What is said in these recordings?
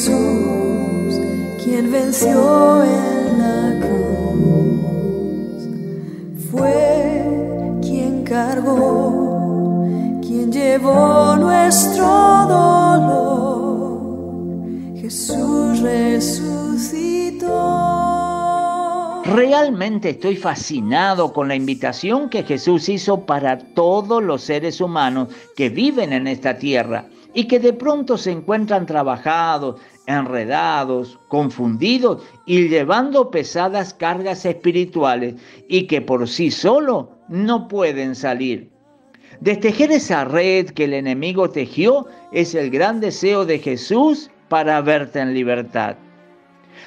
Jesús, quien venció en la cruz, fue quien cargó, quien llevó nuestro dolor. Jesús resucitó. Realmente estoy fascinado con la invitación que Jesús hizo para todos los seres humanos que viven en esta tierra y que de pronto se encuentran trabajados, enredados, confundidos y llevando pesadas cargas espirituales y que por sí solo no pueden salir. Destejer esa red que el enemigo tejió es el gran deseo de Jesús para verte en libertad.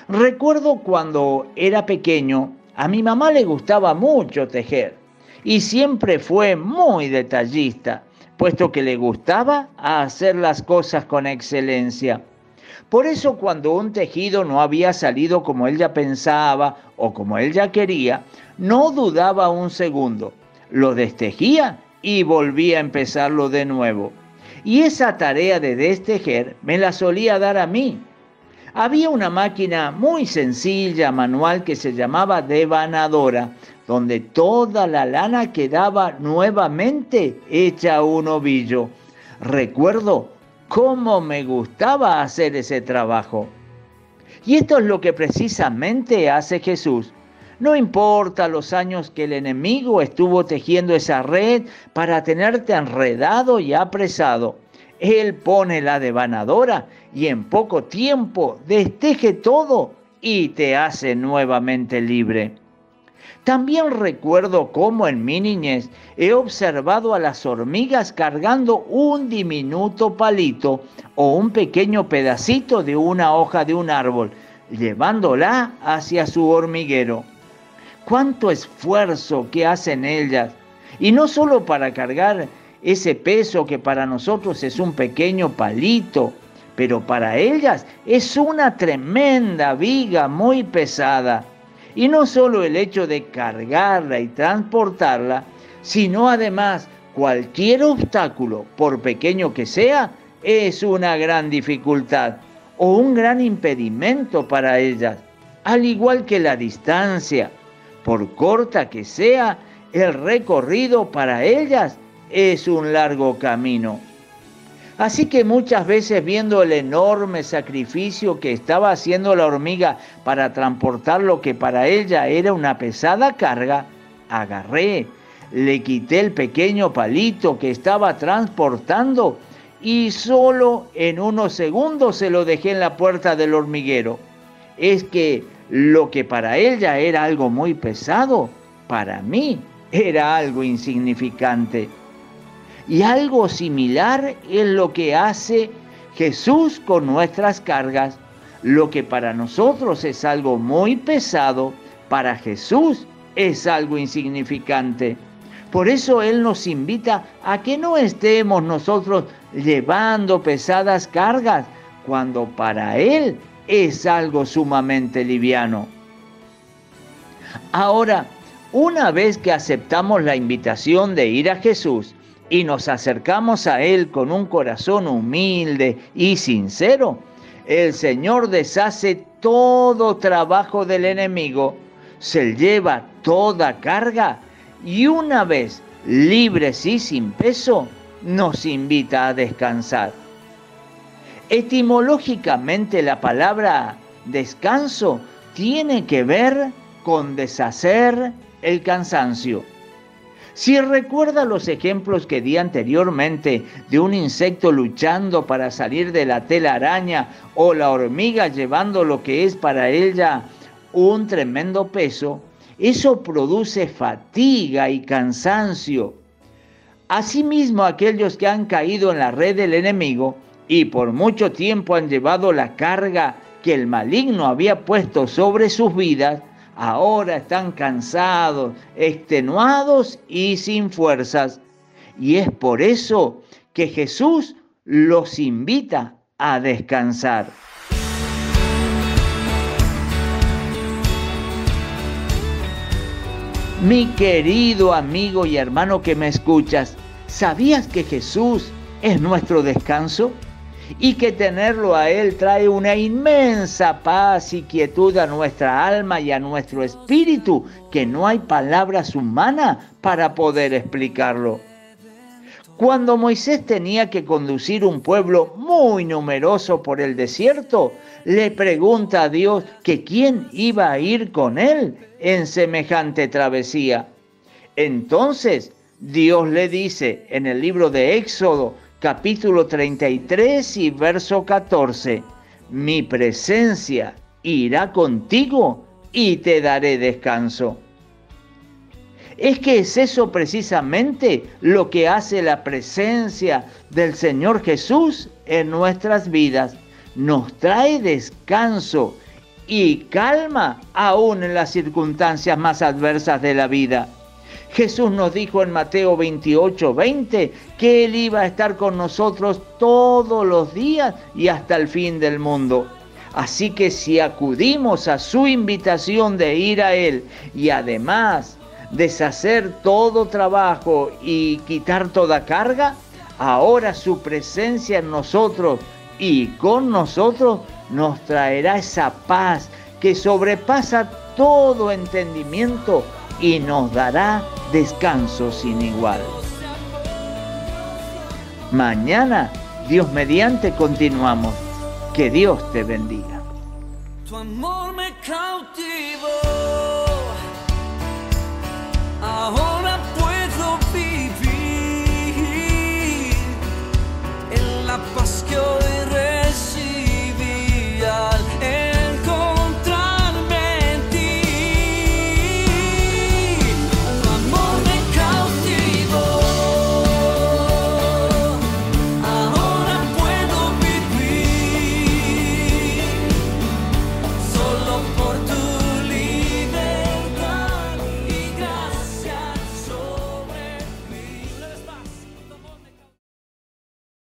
Recuerdo cuando era pequeño, a mi mamá le gustaba mucho tejer y siempre fue muy detallista puesto que le gustaba hacer las cosas con excelencia. Por eso cuando un tejido no había salido como ella pensaba o como ella quería, no dudaba un segundo, lo destejía y volvía a empezarlo de nuevo. Y esa tarea de destejer me la solía dar a mí. Había una máquina muy sencilla, manual, que se llamaba devanadora, donde toda la lana quedaba nuevamente hecha un ovillo. Recuerdo cómo me gustaba hacer ese trabajo. Y esto es lo que precisamente hace Jesús. No importa los años que el enemigo estuvo tejiendo esa red para tenerte enredado y apresado. Él pone la devanadora y en poco tiempo desteje todo y te hace nuevamente libre. También recuerdo cómo en mi niñez he observado a las hormigas cargando un diminuto palito o un pequeño pedacito de una hoja de un árbol, llevándola hacia su hormiguero. Cuánto esfuerzo que hacen ellas, y no solo para cargar ese peso que para nosotros es un pequeño palito, pero para ellas es una tremenda viga muy pesada. Y no solo el hecho de cargarla y transportarla, sino además cualquier obstáculo, por pequeño que sea, es una gran dificultad o un gran impedimento para ellas, al igual que la distancia, por corta que sea, el recorrido para ellas es un largo camino. Así que muchas veces viendo el enorme sacrificio que estaba haciendo la hormiga para transportar lo que para ella era una pesada carga, agarré, le quité el pequeño palito que estaba transportando y solo en unos segundos se lo dejé en la puerta del hormiguero. Es que lo que para ella era algo muy pesado, para mí era algo insignificante. Y algo similar es lo que hace Jesús con nuestras cargas. Lo que para nosotros es algo muy pesado, para Jesús es algo insignificante. Por eso Él nos invita a que no estemos nosotros llevando pesadas cargas, cuando para Él es algo sumamente liviano. Ahora, una vez que aceptamos la invitación de ir a Jesús, y nos acercamos a Él con un corazón humilde y sincero, el Señor deshace todo trabajo del enemigo, se lleva toda carga y una vez libres y sin peso, nos invita a descansar. Etimológicamente la palabra descanso tiene que ver con deshacer el cansancio. Si recuerda los ejemplos que di anteriormente de un insecto luchando para salir de la tela araña o la hormiga llevando lo que es para ella un tremendo peso, eso produce fatiga y cansancio. Asimismo, aquellos que han caído en la red del enemigo y por mucho tiempo han llevado la carga que el maligno había puesto sobre sus vidas, ahora están cansados, extenuados y sin fuerzas. Y es por eso que Jesús los invita a descansar. Mi querido amigo y hermano que me escuchas, ¿sabías que Jesús es nuestro descanso? Y que tenerlo a Él trae una inmensa paz y quietud a nuestra alma y a nuestro espíritu, que no hay palabras humanas para poder explicarlo. Cuando Moisés tenía que conducir un pueblo muy numeroso por el desierto, le pregunta a Dios que quién iba a ir con él en semejante travesía. Entonces Dios le dice en el libro de Éxodo capítulo 33 y verso 14, mi presencia irá contigo y te daré descanso. Es que es eso precisamente lo que hace la presencia del Señor Jesús en nuestras vidas. Nos trae descanso y calma aún en las circunstancias más adversas de la vida. Jesús nos dijo en Mateo 28, 20 que Él iba a estar con nosotros todos los días y hasta el fin del mundo. Así que si acudimos a su invitación de ir a Él y además deshacer todo trabajo y quitar toda carga, ahora su presencia en nosotros y con nosotros nos traerá esa paz que sobrepasa todo entendimiento y nos dará descanso sin igual. Mañana, Dios mediante, continuamos. Que Dios te bendiga.